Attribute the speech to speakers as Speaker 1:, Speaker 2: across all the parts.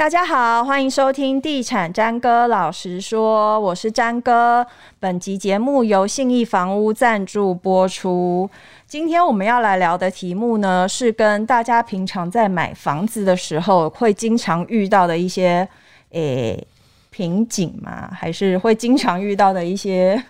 Speaker 1: 大家好，欢迎收听《地产詹哥老实说》，我是詹哥。本集节目由信义房屋赞助播出。今天我们要来聊的题目呢，是跟大家平常在买房子的时候会经常遇到的一些诶瓶颈吗？还是会经常遇到的一些？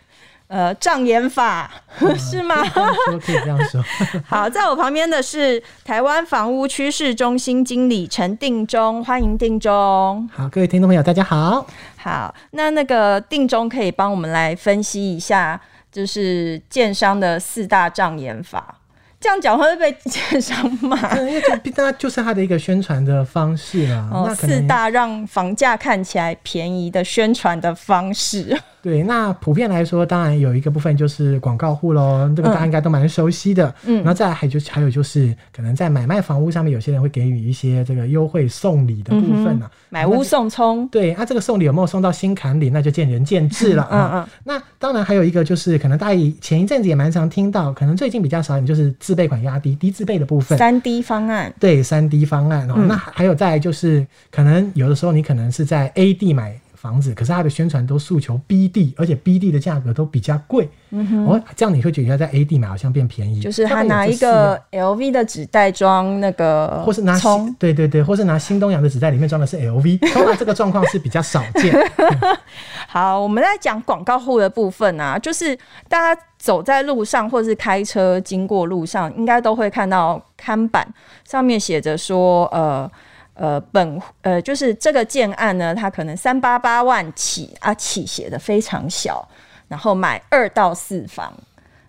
Speaker 1: 呃，障眼法、嗯、是吗？说，可以这样说。好，在我旁边的是台湾房屋趋势中心经理陈定中，欢迎定中。
Speaker 2: 好，各位听众朋友，大家好。
Speaker 1: 好，那那个定中可以帮我们来分析一下，就是建商的四大障眼法。这样讲会不会被建商骂？
Speaker 2: 因为这就是他的一个宣传的方式啊。
Speaker 1: 哦，四大让房价看起来便宜的宣传的方式。
Speaker 2: 对，那普遍来说，当然有一个部分就是广告户喽，这个大家应该都蛮熟悉的。嗯，然后再来还就还有就是，可能在买卖房屋上面，有些人会给予一些这个优惠送礼的部分呢、啊嗯。
Speaker 1: 买屋送葱。
Speaker 2: 对，那、啊、这个送礼有没有送到心坎里，那就见仁见智了啊。嗯嗯。那当然还有一个就是，可能大家前一阵子也蛮常听到，可能最近比较少一点，就是自备款压低、低自备的部分。
Speaker 1: 三 D 方案。
Speaker 2: 对，三 D 方案哦、嗯。那还有再来就是，可能有的时候你可能是在 A 地买。房子，可是它的宣传都诉求 B 地，而且 B 地的价格都比较贵。嗯哼，哦，这样你会觉得在 A 地买好像变便宜。
Speaker 1: 就是他拿一个 LV 的纸袋装那个，
Speaker 2: 或是拿对对对，或是拿新东阳的纸袋里面装的是 LV，通常这个状况是比较少见。
Speaker 1: 好，我们在讲广告户的部分啊，就是大家走在路上或是开车经过路上，应该都会看到看板上面写着说，呃。呃，本呃就是这个建案呢，它可能三八八万起啊，起写的非常小，然后买二到四房，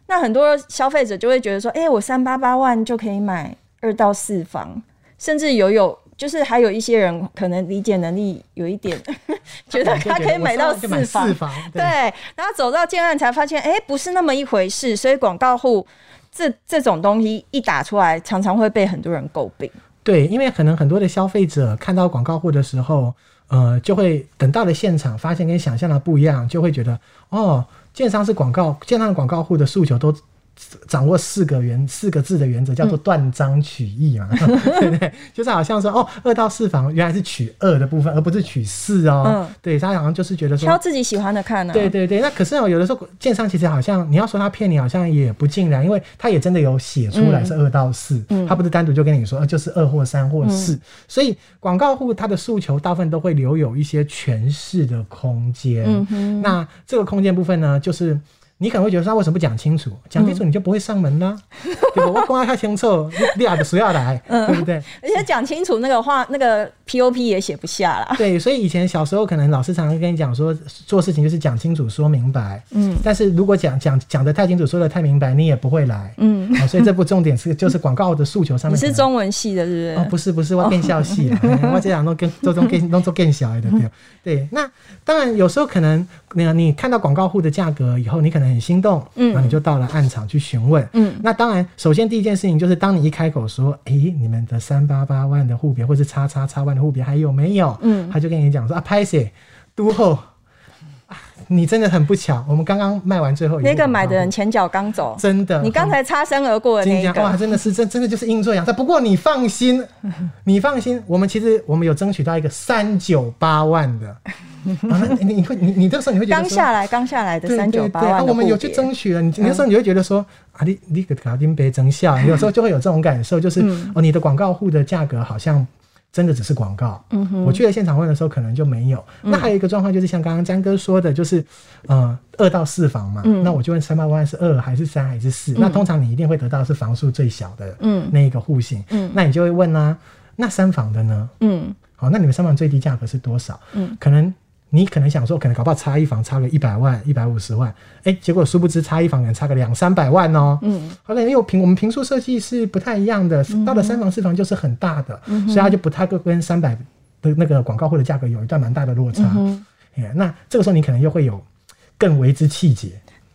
Speaker 1: 那很多消费者就会觉得说，哎、欸，我三八八万就可以买二到四房，甚至有有就是还有一些人可能理解能力有一点，觉得他可以买到四房，四房对，对，然后走到建案才发现，哎、欸，不是那么一回事，所以广告户这这种东西一打出来，常常会被很多人诟病。
Speaker 2: 对，因为可能很多的消费者看到广告户的时候，呃，就会等到了现场，发现跟想象的不一样，就会觉得哦，建商是广告，建商的广告户的诉求都。掌握四个原四个字的原则叫做断章取义嘛，嗯、对不对？就是好像说哦，二到四房原来是取二的部分，而不是取四哦。嗯，对，他好像就是觉得说
Speaker 1: 挑自己喜欢的看呢、啊。
Speaker 2: 对对对，那可是有的时候建商其实好像你要说他骗你，好像也不尽然，因为他也真的有写出来是二到四、嗯，他不是单独就跟你说，就是二或三或四、嗯。所以广告户他的诉求大部分都会留有一些诠释的空间。嗯哼，那这个空间部分呢，就是。你可能会觉得说他为什么不讲清楚？讲清楚你就不会上门啦，嗯、对吧？我公开太清楚，你俩的谁要来，嗯、对不对？
Speaker 1: 而且讲清楚那个话，那个 POP 也写不下了。
Speaker 2: 对，所以以前小时候可能老师常常跟你讲说，做事情就是讲清楚、说明白。嗯。但是如果讲讲讲的太清楚、说的太明白，你也不会来。嗯。哦、所以这部重点是就是广告的诉求上面。
Speaker 1: 你是中文系的，是不是？
Speaker 2: 哦，不是不是，我电校系的，哦、我这样都跟都都更都做更小的对。对，那当然有时候可能那你看到广告户的价格以后，你可能很心动。嗯。然后你就到了暗场去询问，嗯，那当然，首先第一件事情就是，当你一开口说，哎、欸，你们的三八八万的户别，或是叉叉叉万的户别还有没有？嗯，他就跟你讲说啊，拍写，都后，你真的很不巧，我们刚刚卖完最后一个那
Speaker 1: 个买的人前脚刚走，
Speaker 2: 真的，
Speaker 1: 你刚才擦身而过的那个，
Speaker 2: 哇，真的是真真的就是阴错阳差。不过你放心，你放心，我们其实我们有争取到一个三九八万的。啊，你你会你你这时候你会觉得
Speaker 1: 刚下来刚下来的三九八万，啊，我们
Speaker 2: 有去争取了。你那时候你会觉得说，嗯、啊，你你给搞定别争下，有时候就会有这种感受，就是、嗯、哦，你的广告户的价格好像真的只是广告。嗯哼，我去了现场问的时候，可能就没有。嗯、那还有一个状况就是像刚刚詹哥说的，就是呃，二到四房嘛。嗯，那我就问三八万是二还是三还是四、嗯？那通常你一定会得到是房数最小的嗯那一个户型。嗯，那你就会问啦、啊，那三房的呢？嗯，好，那你们三房最低价格是多少？嗯，可能。你可能想说，可能搞不好差一房差个一百万、一百五十万，哎、欸，结果殊不知差一房可能差个两三百万哦。嗯，好像因为平我们平数设计是不太一样的，嗯、到了三房四房就是很大的，嗯、所以它就不太会跟三百的那个广告会的价格有一段蛮大的落差。嗯、欸，那这个时候你可能又会有更为之气结。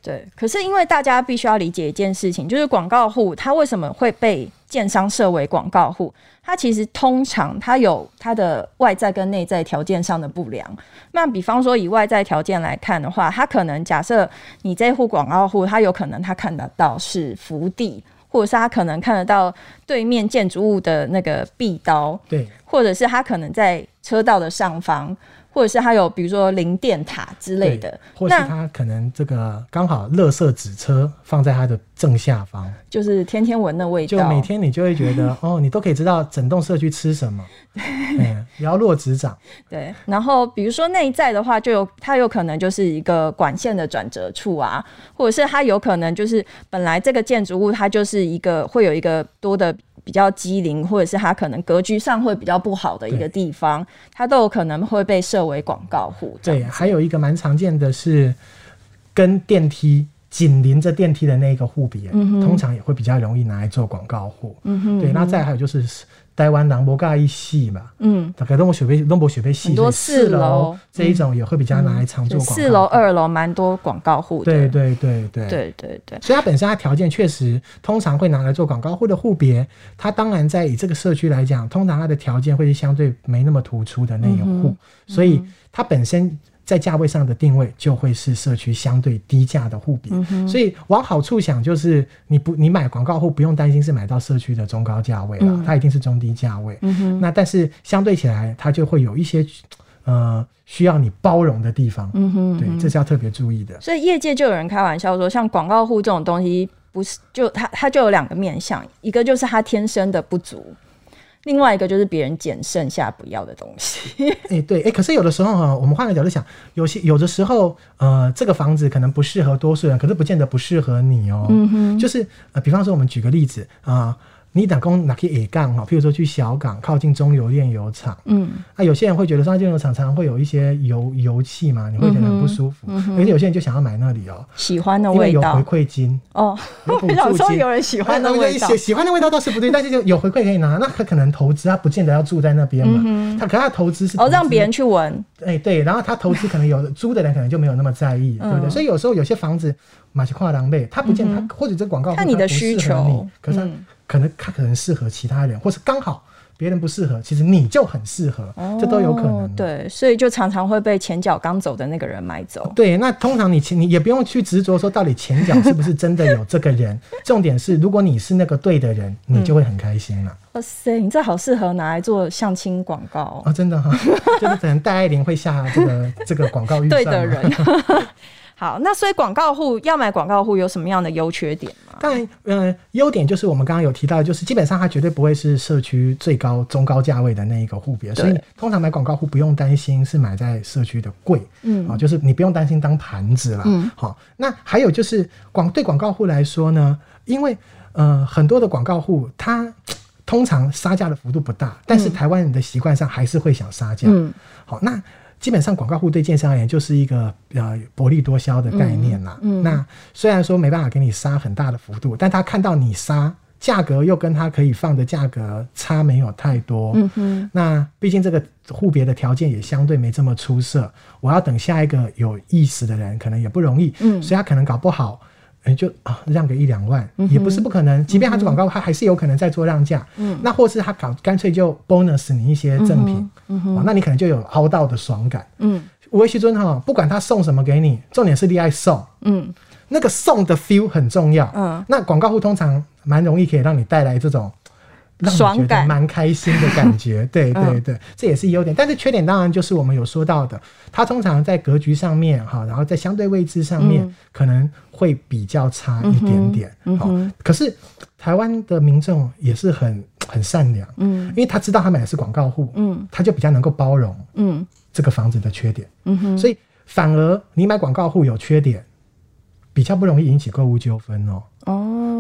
Speaker 1: 对，可是因为大家必须要理解一件事情，就是广告户他为什么会被建商设为广告户？他其实通常他有他的外在跟内在条件上的不良。那比方说以外在条件来看的话，他可能假设你这户广告户，他有可能他看得到是福地。或者是他可能看得到对面建筑物的那个壁刀，
Speaker 2: 对，
Speaker 1: 或者是他可能在车道的上方。或者是它有比如说零电塔之类的，
Speaker 2: 或是它可能这个刚好垃圾纸车放在它的正下方，
Speaker 1: 就是天天闻的味道，
Speaker 2: 就每天你就会觉得 哦，你都可以知道整栋社区吃什么，嗯，了若指掌。
Speaker 1: 对，然后比如说内在的话，就有它有可能就是一个管线的转折处啊，或者是它有可能就是本来这个建筑物它就是一个会有一个多的。比较机灵，或者是它可能格局上会比较不好的一个地方，它都有可能会被设为广告户。
Speaker 2: 对，还有一个蛮常见的是跟电梯紧邻着电梯的那个户别，嗯，通常也会比较容易拿来做广告户。嗯哼，对，那再还有就是。台湾人不介意细嘛，嗯，大概都没学费，都没学费细，
Speaker 1: 很多四楼
Speaker 2: 这一种也会比较拿来常做广告。
Speaker 1: 四楼、二楼蛮多广告户的。
Speaker 2: 对对对对
Speaker 1: 对对对。
Speaker 2: 所以它本身它条件确实，通常会拿来做广告户的户别，它当然在以这个社区来讲，通常它的条件会是相对没那么突出的那一户，所以它本身。在价位上的定位就会是社区相对低价的户别，嗯，所以往好处想，就是你不你买广告户不用担心是买到社区的中高价位了，嗯，它一定是中低价位，嗯。那但是相对起来，它就会有一些呃需要你包容的地方，嗯，对，这是要特别注意的。
Speaker 1: 所以业界就有人开玩笑说，像广告户这种东西，不是就它它就有两个面向，一个就是它天生的不足。另外一个就是别人捡剩下不要的东西。哎、
Speaker 2: 欸，对，哎、欸，可是有的时候哈，我们换个角度想，有些有的时候，呃，这个房子可能不适合多数人，可是不见得不适合你哦、喔。嗯哼，就是呃，比方说我们举个例子啊。呃你打工哪可以 A 杠哈？譬如说去小港靠近中油炼油厂，嗯，那、啊、有些人会觉得说炼油厂常常会有一些油油气嘛，你会觉得很不舒服。嗯嗯、而且有些人就想要买那里哦、喔，
Speaker 1: 喜欢的味道，
Speaker 2: 因为有回馈金哦，有补助金。
Speaker 1: 有人喜欢的味道，
Speaker 2: 喜喜欢的味道倒是不对，但是就有回馈可以拿。那他可能投资，他不见得要住在那边嘛。嗯、他可他投资是投
Speaker 1: 哦，让别人去闻。
Speaker 2: 哎、欸，对，然后他投资可能有租的人可能就没有那么在意，嗯、对不对？所以有时候有些房子买起跨狼狈，他不见他、嗯、或者这广告
Speaker 1: 看你的需求，
Speaker 2: 可是可能他可能适合其他人，或是刚好别人不适合，其实你就很适合，哦，这都有可能。
Speaker 1: 对，所以就常常会被前脚刚走的那个人买走。
Speaker 2: 对，那通常你前你也不用去执着说到底前脚是不是真的有这个人，重点是如果你是那个对的人，你就会很开心了。
Speaker 1: 哇塞，你这好适合拿来做相亲广告哦，
Speaker 2: 哦真的哈，就是可能戴爱玲会下这个这个广告预算。
Speaker 1: 对的人。好，那所以广告户要买广告户有什么样的优缺点吗？
Speaker 2: 当然，呃，优点就是我们刚刚有提到，就是基本上它绝对不会是社区最高中高价位的那一个户别，所以通常买广告户不用担心是买在社区的贵，嗯，啊，就是你不用担心当盘子了，嗯，好，那还有就是广对广告户来说呢，因为呃很多的广告户他通常杀价的幅度不大，但是台湾人的习惯上还是会想杀价，嗯，好，那。基本上广告户对建商而言就是一个呃薄利多销的概念啦。嗯，嗯，那虽然说没办法给你杀很大的幅度，但他看到你杀价格又跟他可以放的价格差没有太多。嗯哼。那毕竟这个户别的条件也相对没这么出色，我要等下一个有意思的人可能也不容易。嗯。所以他可能搞不好。欸、就啊，让个一两万、嗯、也不是不可能。即便他做广告，他还是有可能在做让价。嗯，那或是他搞干脆就 bonus 你一些赠品。嗯嗯、那你可能就有凹到的爽感。嗯，五位师尊哈，不管他送什么给你，重点是恋爱送。嗯，那个送的 feel 很重要。嗯，那广告户通常蛮容易可以让你带来这种。让你觉得蛮开心的感觉，对对对，这也是优点。但是缺点当然就是我们有说到的，它通常在格局上面哈，然后在相对位置上面可能会比较差一点点。好，可是台湾的民众也是很很善良，嗯，因为他知道他买的是广告户，嗯，他就比较能够包容，嗯，这个房子的缺点，嗯哼，所以反而你买广告户有缺点，比较不容易引起购物纠纷哦。哦，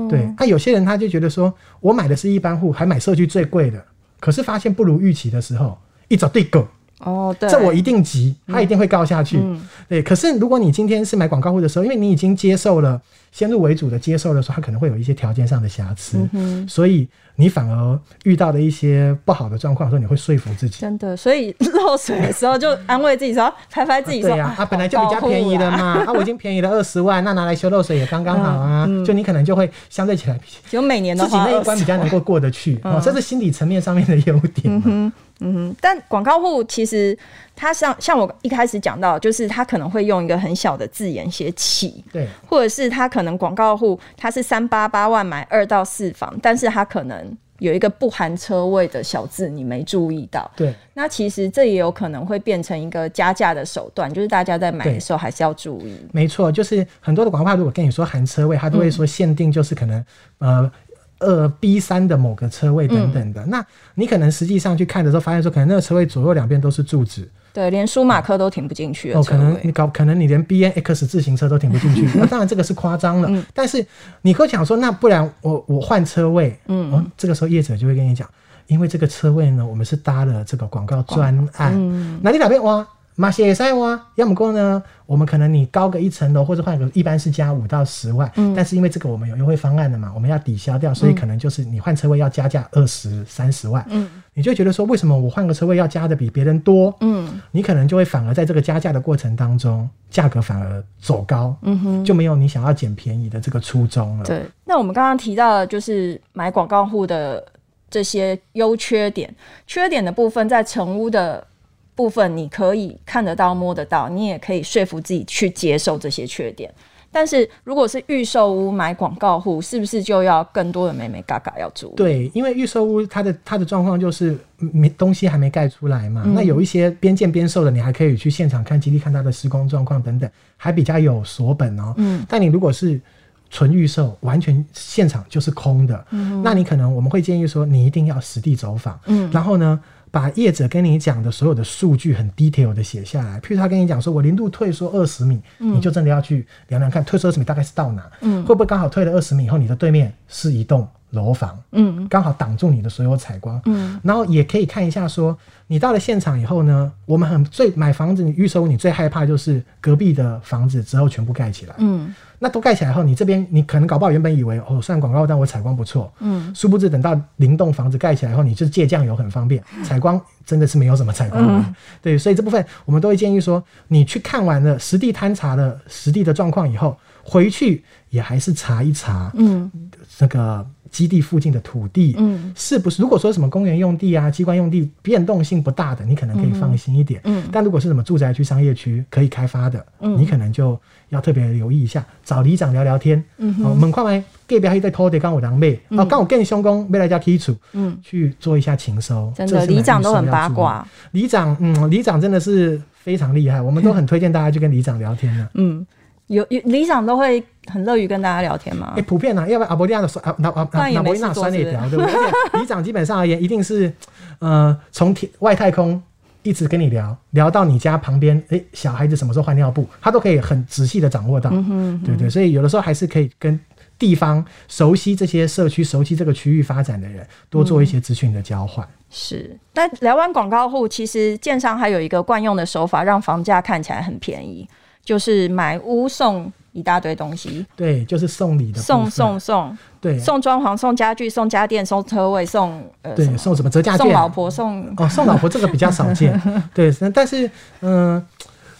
Speaker 2: 对，那、有些人他就觉得说，我买的是一般户，还买社区最贵的，可是发现不如预期的时候，一找对狗。哦，对，这我一定急，他一定会告下去。嗯，对。可是如果你今天是买广告户的时候，因为你已经接受了先入为主的接受的时候，他可能会有一些条件上的瑕疵，嗯，所以你反而遇到的一些不好的状况的时候，你会说服自己。
Speaker 1: 真的，所以漏水的时候就安慰自己说，拍拍自己说，啊对呀，啊，啊，本来就比较便宜的嘛，啊，啊，我已经便宜了二十万，那拿来修漏水也刚刚好啊，嗯。就你可能就会相对起来，就每年的
Speaker 2: 自己那一关比较能够过得去，哦，这是心理层面上面的优点。嗯
Speaker 1: 但广告户其实他像像我一开始讲到，就是他可能会用一个很小的字眼写起，
Speaker 2: 对，
Speaker 1: 或者是他可能广告户他是三八八万买二到四房，但是他可能有一个不含车位的小字，你没注意到，
Speaker 2: 对，
Speaker 1: 那其实这也有可能会变成一个加价的手段，就是大家在买的时候还是要注意。
Speaker 2: 没错，就是很多的广告如果跟你说含车位，他都会说限定，就是可能、嗯、呃。二 B 三的某个车位等等的，嗯、那你可能实际上去看的时候，发现说可能那个车位左右两边都是柱子，
Speaker 1: 对，连舒马克都停不进去哦。
Speaker 2: 可能你搞，可能你连 B N X 自行车都停不进去。那当然这个是夸张了，嗯、但是你会讲说，那不然我我换车位，嗯、哦，这个时候业者就会跟你讲，因为这个车位呢，我们是搭了这个广告专案，嗯、那你哪边？挖？马歇赛哇，要么过呢？我们可能你高个一层楼，或者换个一般是加五到十万，嗯、但是因为这个我们有优惠方案的嘛，我们要抵消掉，所以可能就是你换车位要加价二十三十万，嗯，你就觉得说，为什么我换个车位要加的比别人多？嗯，你可能就会反而在这个加价的过程当中，价格反而走高，嗯哼，就没有你想要捡便宜的这个初衷了。
Speaker 1: 对，那我们刚刚提到的就是买广告户的这些优缺点，缺点的部分在成屋的。部分你可以看得到、摸得到，你也可以说服自己去接受这些缺点。但是如果是预售屋买广告户，是不是就要更多的美美嘎嘎要注意？
Speaker 2: 对，因为预售屋它的它的状况就是没东西还没盖出来嘛。嗯、那有一些边建边售的，你还可以去现场看基地，看它的施工状况等等，还比较有锁本哦。嗯。但你如果是纯预售，完全现场就是空的，嗯、那你可能我们会建议说，你一定要实地走访。嗯。然后呢？把业者跟你讲的所有的数据很 detail 的写下来，譬如他跟你讲说，我零度退缩二十米，嗯、你就真的要去量量看，退缩二十米大概是到哪？嗯，会不会刚好退了二十米以后，你的对面是一栋楼房？嗯，刚好挡住你的所有采光。嗯，然后也可以看一下说，你到了现场以后呢，我们很最买房子，你预售你最害怕就是隔壁的房子之后全部盖起来。嗯。那都盖起来后，你这边你可能搞不好原本以为哦，算广告，但我采光不错，嗯，殊不知等到零栋房子盖起来后，你就借酱油很方便，采光真的是没有什么采光，嗯、对，所以这部分我们都会建议说，你去看完了实地勘察了实地的状况以后，回去也还是查一查，嗯，这个。基地附近的土地，嗯，是不是？如果说什么公园用地啊、机关用地，变动性不大的，你可能可以放心一点。嗯，但如果是什么住宅区、商业区可以开发的，嗯，你可能就要特别留意一下，找里长聊聊天。嗯，哦，门框外隔壁还在拖的，刚我当妹，哦，刚我更兄公没来家基础，嗯，去做一下情收。
Speaker 1: 真的，里长都很八卦。
Speaker 2: 里长，嗯，里长真的是非常厉害，我们都很推荐大家去跟里长聊天的。嗯。
Speaker 1: 有有里长都会很乐于跟大家聊天吗？
Speaker 2: 哎、欸，普遍啊，要不然阿伯利亚的酸啊，那啊那伯利亚酸也聊，对不对？里长基本上而言，一定是呃从天外太空一直跟你聊聊到你家旁边，哎、欸，小孩子什么时候换尿布，他都可以很仔细的掌握到，嗯哼嗯哼对，对对。所以有的时候还是可以跟地方熟悉这些社区、熟悉这个区域发展的人多做一些资讯的交换、嗯。
Speaker 1: 是，但聊完广告户，其实建商还有一个惯用的手法，让房价看起来很便宜。就是买屋送一大堆东西，
Speaker 2: 对，就是送礼的，
Speaker 1: 送送送，对，送装潢、送家具、送家电、送车位、送呃，
Speaker 2: 对，送什么折价券？
Speaker 1: 送老婆送
Speaker 2: 哦，送老婆这个比较少见，对，但是嗯、呃，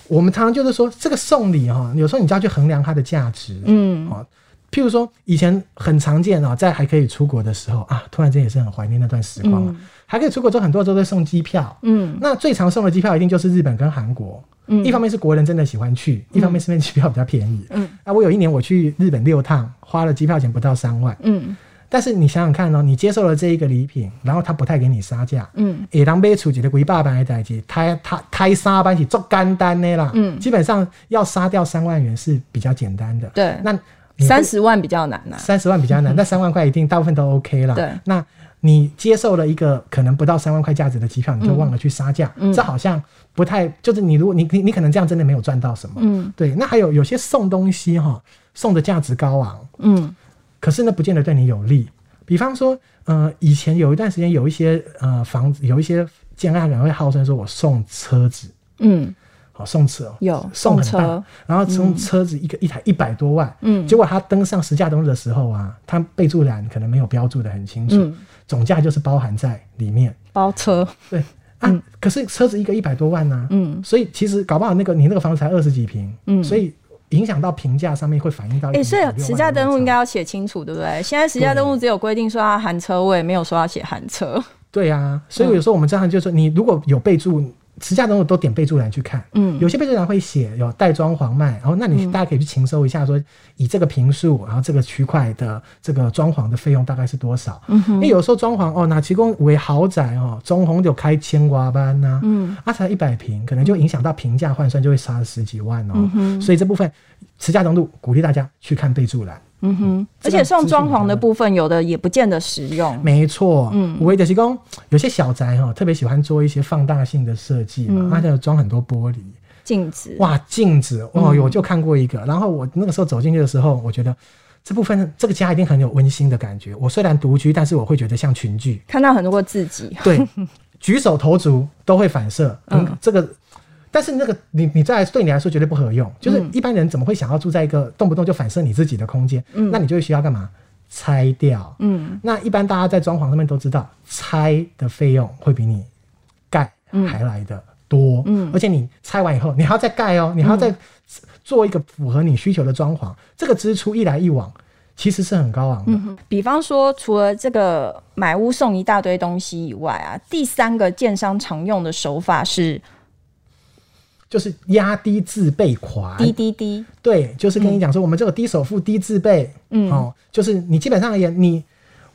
Speaker 2: 我们常常就是说，这个送礼哈，有时候你就要去衡量它的价值，嗯，啊，譬如说以前很常见啊，在还可以出国的时候啊，突然间也是很怀念那段时光，嗯、还可以出国之后，很多都会送机票，嗯，那最常送的机票一定就是日本跟韩国。嗯，一方面是国人真的喜欢去，一方面是因为机票比较便宜。嗯，那我有一年我去日本六趟，花了机票钱不到三万。嗯，但是你想想看哦，你接受了这一个礼品，然后他不太给你杀价。嗯，也当被处几的鬼爸爸来代替，他他他杀班起做干单的啦。嗯，基本上要杀掉三万元是比较简单的。对，那
Speaker 1: 三十万比较难呐。
Speaker 2: 三十万比较难，那三万块一定大部分都 OK 了。对，那。你接受了一个可能不到三万块价值的机票，你就忘了去杀价，嗯、这好像不太就是你如果你你你可能这样真的没有赚到什么，嗯，对。那还有有些送东西哈，送的价值高昂，嗯，可是呢不见得对你有利。比方说，呃，以前有一段时间有一些呃房子有一些建案可能会号称说我送车子，嗯。好送车哦，有送车，然后送车子一个一台一百多万，嗯，结果他登上实价登录的时候啊，他备注栏可能没有标注的很清楚，总价就是包含在里面，包车，对啊，可是车子一个一百多万呢，嗯，所以其实搞不好那个你那个房子才二十几平，嗯，所以影响到评价上面会反映到，哎，所以
Speaker 1: 实价登录应该要写清楚，对不对？现在实价登录只有规定说要含车位，没有说要写含车。
Speaker 2: 对啊，所以有时候我们这样就是说，你如果有备注。实价登录都点备注栏去看，嗯，有些备注栏会写有带装潢卖，然后那你大家可以去情搜一下，说以这个坪数，然后这个区块的这个装潢的费用大概是多少？嗯哼，因为有时候装潢哦，那提供为豪宅哦，中红就开千瓜班呐，嗯，啊才一百坪，可能就影响到平价换算就会杀了十几万哦，嗯，所以这部分实价登录鼓励大家去看备注栏。
Speaker 1: 嗯哼，而且送装潢的部分，有的也不见得实用。
Speaker 2: 没错，嗯，我也就是说，有些小宅哈，特别喜欢做一些放大性的设计嘛，它就装很多玻璃、
Speaker 1: 镜子。
Speaker 2: 哇，镜子哦，我就看过一个。然后我那个时候走进去的时候，我觉得这部分这个家一定很有温馨的感觉。我虽然独居，但是我会觉得像群聚，
Speaker 1: 看到很多个自己。
Speaker 2: 对，举手投足都会反射。嗯，这个。但是那个你你在对你来说绝对不合用，就是一般人怎么会想要住在一个动不动就反射你自己的空间？嗯，那你就会需要干嘛？拆掉。嗯，那一般大家在装潢上面都知道，拆的费用会比你盖还来的多。嗯，而且你拆完以后，你还要再盖哦，你还要再做一个符合你需求的装潢，这个支出一来一往，其实是很高昂的。
Speaker 1: 嗯，比方说，除了这个买屋送一大堆东西以外啊，第三个建商常用的手法是。
Speaker 2: 就是压低自备款，
Speaker 1: 低低低，
Speaker 2: 对，就是跟你讲说，我们这个低首付低自备，嗯，哦，就是你基本上也你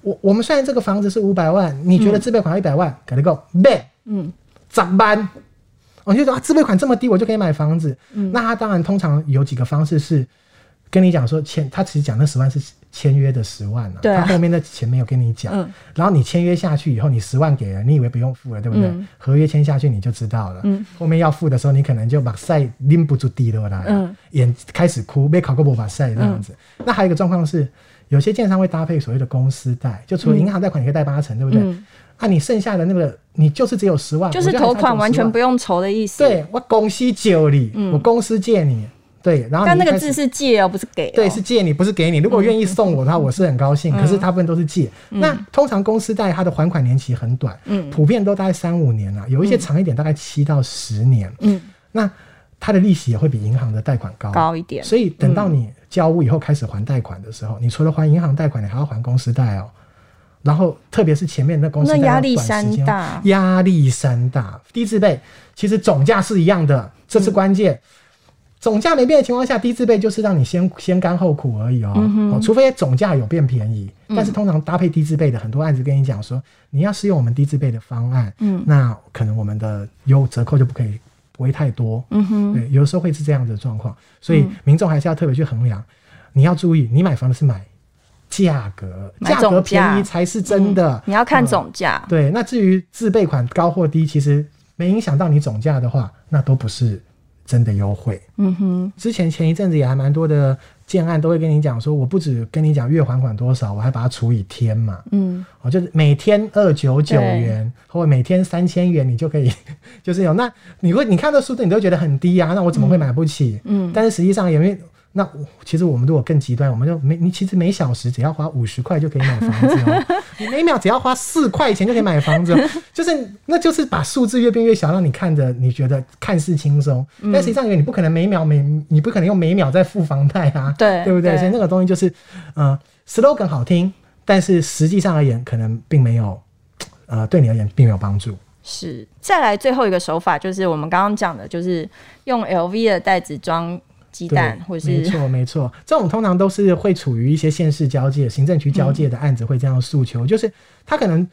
Speaker 2: 我我们虽然这个房子是五百万，你觉得自备款要一百万，给你够呗嗯，咋办？我就说啊，自备款这么低，我就可以买房子，嗯，那他当然通常有几个方式是跟你讲说签，他其实讲那十万是。签约的十万啊，对啊，他后面的钱没有跟你讲，嗯，然后你签约下去以后，你十万给了，你以为不用付了，对不对？嗯、合约签下去你就知道了，嗯，后面要付的时候，你可能就把赛拎不住地了啦，嗯，眼开始哭，没考过不把赛这样子。嗯、那还有一个状况是，有些建商会搭配所谓的公司贷，就除了银行贷款，你可以贷八成，对不对？嗯、啊，你剩下的那个，你就是只有十万，
Speaker 1: 就是头款完全不用筹的意思。
Speaker 2: 对，我公司借你，嗯、我公司借你。对，然后
Speaker 1: 但那个字是借哦，不是给。
Speaker 2: 对，是借你，不是给你。如果愿意送我的话，我是很高兴。可是大部分都是借。那通常公司贷它的还款年期很短，嗯，普遍都大概三五年了，有一些长一点，大概七到十年。嗯，那它的利息也会比银行的贷款高
Speaker 1: 高一点。
Speaker 2: 所以等到你交屋以后开始还贷款的时候，你除了还银行贷款，你还要还公司贷哦。然后特别是前面那公司贷，
Speaker 1: 压力山大，
Speaker 2: 压力山大。低自备其实总价是一样的，这是关键。总价没变的情况下，低自备就是让你先先甘后苦而已哦。嗯、哦，除非总价有变便宜，嗯、但是通常搭配低自备的很多案子跟你讲说，你要使用我们低自备的方案，嗯，那可能我们的优折扣就不可以不会太多。嗯哼，对，有时候会是这样的状况，所以民众还是要特别去衡量。嗯、你要注意，你买房的是买价格，价格便宜才是真的。嗯、
Speaker 1: 你要看总价、
Speaker 2: 嗯。对，那至于自备款高或低，其实没影响到你总价的话，那都不是。真的优惠，嗯哼。之前前一阵子也还蛮多的建案都会跟你讲说，我不止跟你讲月还款多少，我还把它除以天嘛，嗯，哦，就是每天二九九元，或者每天三千元，你就可以，就是有那你会你看这数字，你都觉得很低啊，那我怎么会买不起？嗯，嗯但是实际上也没。那其实我们如果更极端，我们就每你其实每小时只要花五十块就可以买房子哦，你每秒只要花四块钱就可以买房子，就是那就是把数字越变越小，让你看着你觉得看似轻松，嗯、但实际上因为你不可能每秒每你不可能用每秒在付房贷啊，对对不对？对所以那个东西就是呃 slogan 好听，但是实际上而言可能并没有呃对你而言并没有帮助。
Speaker 1: 是，再来最后一个手法就是我们刚刚讲的，就是用 LV 的袋子装。鸡蛋，或是
Speaker 2: 没错没错，这种通常都是会处于一些县市交界、行政区交界的案子，会这样诉求，嗯、就是他可能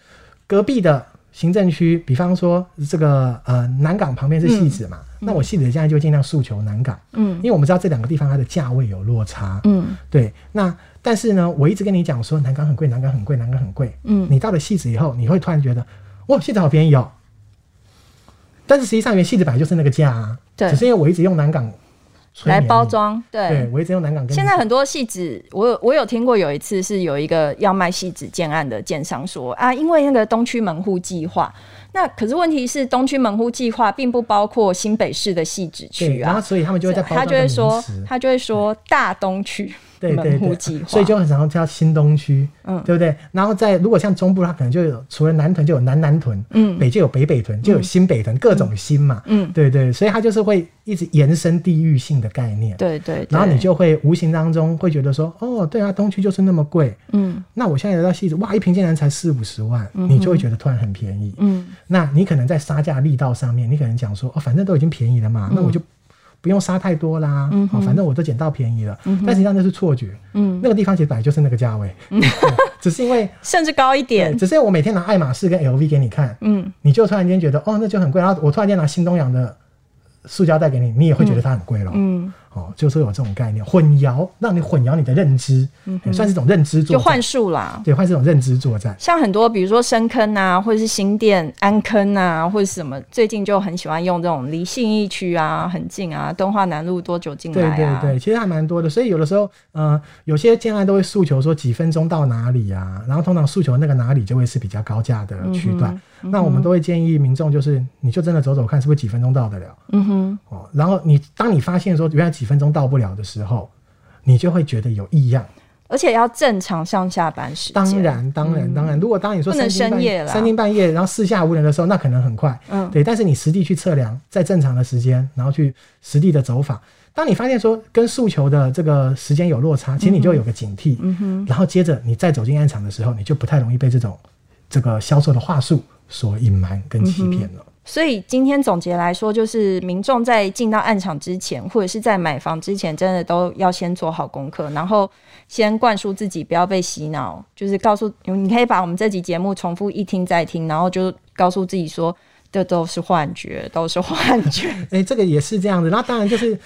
Speaker 2: 隔壁的行政区，比方说这个呃南港旁边是戏子嘛，嗯、那我汐止现在就尽量诉求南港，嗯，因为我们知道这两个地方它的价位有落差，嗯，对，那但是呢，我一直跟你讲说南港很贵，南港很贵，南港很贵，嗯，你到了汐止以后，你会突然觉得哇，汐止好便宜哦，但是实际上原汐止本来就是那个价啊，对，只是因为我一直用南港。
Speaker 1: 来包装，对，
Speaker 2: 对，我一直用南港。
Speaker 1: 现在很多戏子，我有我有听过，有一次是有一个要卖戏子建案的建商说啊，因为那个东区门户计划，那可是问题是东区门户计划并不包括新北市的戏子区啊，
Speaker 2: 然后所以他们就会在包
Speaker 1: 他就会说他就会说大
Speaker 2: 东区，对
Speaker 1: 对对，
Speaker 2: 所以就很常叫新东区，嗯，对不对？然后在如果像中部，它可能就有除了南屯就有南南屯，嗯，北就有北北屯，就有新北屯，各种新嘛，嗯，对对，所以它就是会一直延伸地域性的概念，
Speaker 1: 对对，
Speaker 2: 然后你就会无形当中会觉得说，哦，对啊，东区就是那么贵，嗯，那我现在来到汐止，哇，一平竟然才四五十万，你就会觉得突然很便宜，嗯，那你可能在杀价力道上面，你可能讲说，哦，反正都已经便宜了嘛，那我就。不用杀太多啦，嗯，反正我都捡到便宜了，嗯，但实际上那是错觉，嗯，那个地方其实本来就是那个价位，嗯，只是因为
Speaker 1: 甚至高一点，
Speaker 2: 只是我每天拿爱马仕跟 LV 给你看，嗯，你就突然间觉得哦，那就很贵，然后我突然间拿新东阳的塑胶袋给你，你也会觉得它很贵了，嗯。哦，就是有这种概念，混淆，让你混淆你的认知，嗯，算是一种认知作战，就
Speaker 1: 幻术啦，
Speaker 2: 对，换这种认知作战。
Speaker 1: 像很多，比如说深坑啊，或者是新店安坑啊，或者什么，最近就很喜欢用这种离信义区啊很近啊，敦化南路多久进来啊？
Speaker 2: 对对对，其实还蛮多的。所以有的时候，呃，有些建案都会诉求说几分钟到哪里啊，然后通常诉求那个哪里就会是比较高价的区段。嗯那我们都会建议民众，就是你就真的走走看，是不是几分钟到得了？嗯哼。哦，然后你当你发现说原来几分钟到不了的时候，你就会觉得有异样，
Speaker 1: 而且要正常上下班时间。
Speaker 2: 当然，当然，当然。如果当你说深夜了，三更半夜，然后四下无人的时候，那可能很快。嗯，对。但是你实地去测量，在正常的时间，然后去实地的走访，当你发现说跟诉求的这个时间有落差，其实你就有个警惕。嗯哼。然后接着你再走进案场的时候，你就不太容易被这种这个销售的话术。所隐瞒跟欺骗了，
Speaker 1: 所以今天总结来说，就是民众在进到暗场之前，或者是在买房之前，真的都要先做好功课，然后先灌输自己不要被洗脑，就是告诉你可以把我们这集节目重复一听再听，然后就告诉自己说，这都是幻觉，都是幻觉。
Speaker 2: 哎、欸，这个也是这样子。那当然就是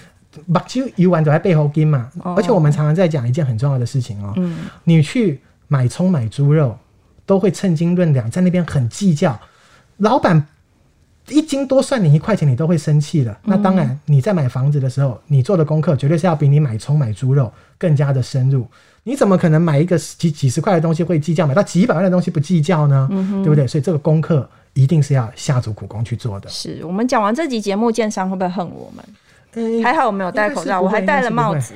Speaker 2: 把就一完都在背后跟嘛，而且我们常常在讲一件很重要的事情哦、喔，嗯，你去买葱买猪肉。都会称斤论两，在那边很计较。老板一斤多算你一块钱，你都会生气的。嗯、那当然，你在买房子的时候，你做的功课绝对是要比你买葱买猪肉更加的深入。你怎么可能买一个几几十块的东西会计较，买到几百万的东西不计较呢？嗯、对不对？所以这个功课一定是要下足苦功去做的。
Speaker 1: 是我们讲完这集节目，建商会不会恨我们？嗯，还好我没有戴口罩，我还戴了帽子。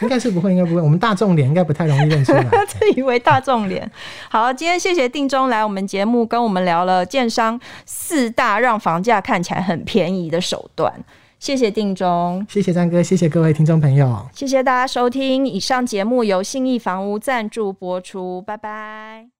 Speaker 2: 应该是不会，应该不会。我们大众脸应该不太容易认出来。
Speaker 1: 自以为大众脸。好，今天谢谢定中来我们节目，跟我们聊了建商四大让房价看起来很便宜的手段。谢谢定中，
Speaker 2: 谢谢张哥，谢谢各位听众朋友，
Speaker 1: 谢谢大家收听。以上节目由信义房屋赞助播出，拜拜。